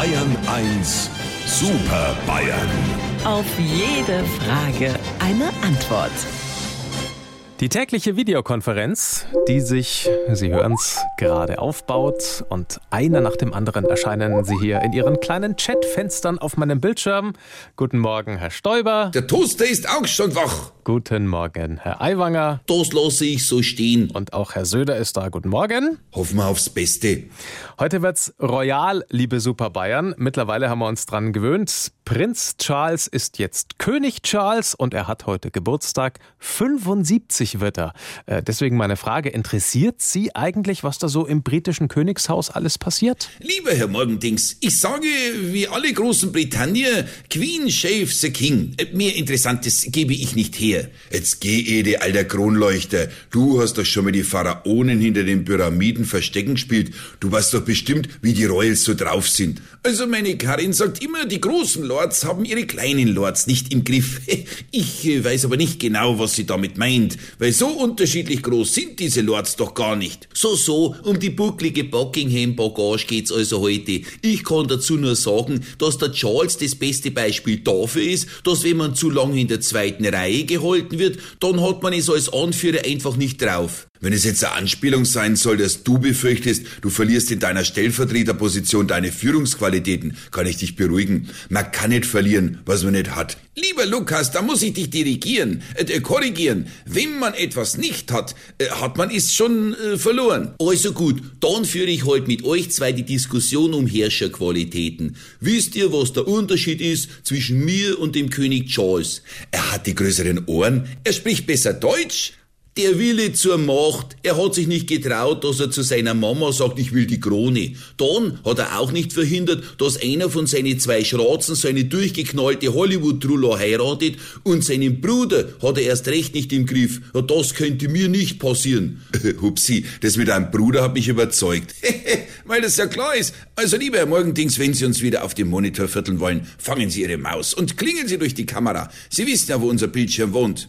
Bayern 1 Super Bayern. Auf jede Frage eine Antwort. Die tägliche Videokonferenz, die sich, Sie hören es, gerade aufbaut und einer nach dem anderen erscheinen Sie hier in Ihren kleinen Chatfenstern auf meinem Bildschirm. Guten Morgen, Herr Stoiber. Der Toaster ist auch schon wach. Guten Morgen, Herr Aiwanger. Das lasse ich so stehen. Und auch Herr Söder ist da. Guten Morgen. Hoffen wir aufs Beste. Heute wird's royal, liebe Super Bayern. Mittlerweile haben wir uns dran gewöhnt. Prinz Charles ist jetzt König Charles und er hat heute Geburtstag. 75 wird er. Äh, deswegen meine Frage, interessiert Sie eigentlich, was da so im britischen Königshaus alles passiert? Lieber Herr Morgendings, ich sage wie alle großen Britannier, Queen shave the King. Äh, Mehr Interessantes gebe ich nicht her. Jetzt geh Ede, alter Kronleuchter. Du hast doch schon mal die Pharaonen hinter den Pyramiden verstecken gespielt. Du weißt doch bestimmt, wie die Royals so drauf sind. Also meine Karin sagt immer, die großen Lords haben ihre kleinen Lords nicht im Griff. Ich äh, weiß aber nicht genau, was sie damit meint, weil so unterschiedlich groß sind diese Lords doch gar nicht. So, so, um die bucklige Buckingham-Bagage geht's also heute. Ich kann dazu nur sagen, dass der Charles das beste Beispiel dafür ist, dass wenn man zu lange in der zweiten Reihe gehalten wird, dann hat man es als Anführer einfach nicht drauf. Wenn es jetzt eine Anspielung sein soll, dass du befürchtest, du verlierst in deiner Stellvertreterposition deine Führungsqualitäten, kann ich dich beruhigen. Man kann nicht verlieren, was man nicht hat. Lieber Lukas, da muss ich dich dirigieren, äh, korrigieren. Wenn man etwas nicht hat, äh, hat man es schon äh, verloren. Also gut, dann führe ich heute mit euch zwei die Diskussion um Herrscherqualitäten. Wisst ihr, was der Unterschied ist zwischen mir und dem König Charles? Er hat die größeren Ohren, er spricht besser Deutsch, der Wille zur Macht. Er hat sich nicht getraut, dass er zu seiner Mama sagt, ich will die Krone. Dann hat er auch nicht verhindert, dass einer von seinen zwei Schratzen so eine durchgeknallte Hollywood-Truller heiratet und seinen Bruder hat er erst recht nicht im Griff. Ja, das könnte mir nicht passieren. Hupsi, das mit einem Bruder hat mich überzeugt. Weil das ja klar ist. Also lieber Herr Morgendings, wenn Sie uns wieder auf dem Monitor vierteln wollen, fangen Sie Ihre Maus und klingeln Sie durch die Kamera. Sie wissen ja, wo unser Bildschirm wohnt.